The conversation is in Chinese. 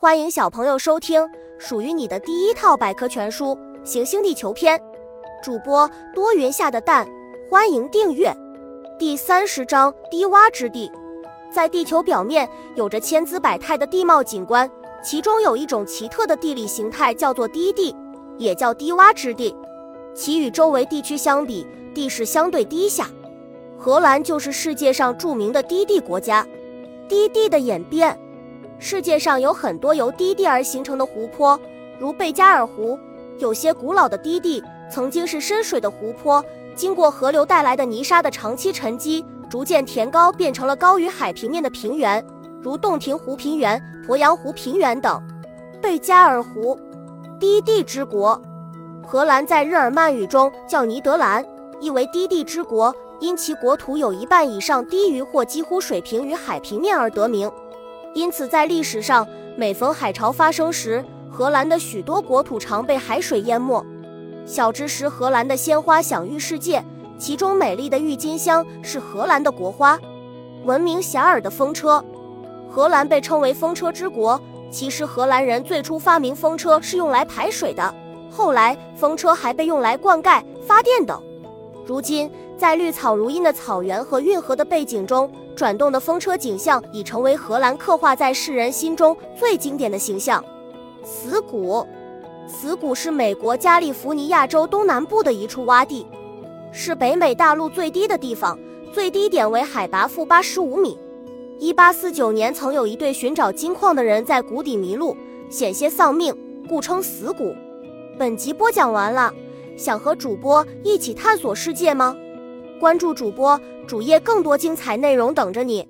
欢迎小朋友收听属于你的第一套百科全书《行星地球篇》，主播多云下的蛋，欢迎订阅。第三十章：低洼之地。在地球表面有着千姿百态的地貌景观，其中有一种奇特的地理形态，叫做低地，也叫低洼之地。其与周围地区相比，地势相对低下。荷兰就是世界上著名的低地国家。低地的演变。世界上有很多由低地而形成的湖泊，如贝加尔湖。有些古老的低地曾经是深水的湖泊，经过河流带来的泥沙的长期沉积，逐渐填高，变成了高于海平面的平原，如洞庭湖平原、鄱阳湖平原等。贝加尔湖，低地之国。荷兰在日耳曼语中叫尼德兰，意为低地之国，因其国土有一半以上低于或几乎水平于海平面而得名。因此，在历史上，每逢海潮发生时，荷兰的许多国土常被海水淹没。小知识：荷兰的鲜花享誉世界，其中美丽的郁金香是荷兰的国花。闻名遐迩的风车，荷兰被称为风车之国。其实，荷兰人最初发明风车是用来排水的，后来风车还被用来灌溉、发电等。如今，在绿草如茵的草原和运河的背景中，转动的风车景象已成为荷兰刻画在世人心中最经典的形象。死谷，死谷是美国加利福尼亚州东南部的一处洼地，是北美大陆最低的地方，最低点为海拔负八十五米。一八四九年，曾有一对寻找金矿的人在谷底迷路，险些丧命，故称死谷。本集播讲完了，想和主播一起探索世界吗？关注主播主页，更多精彩内容等着你。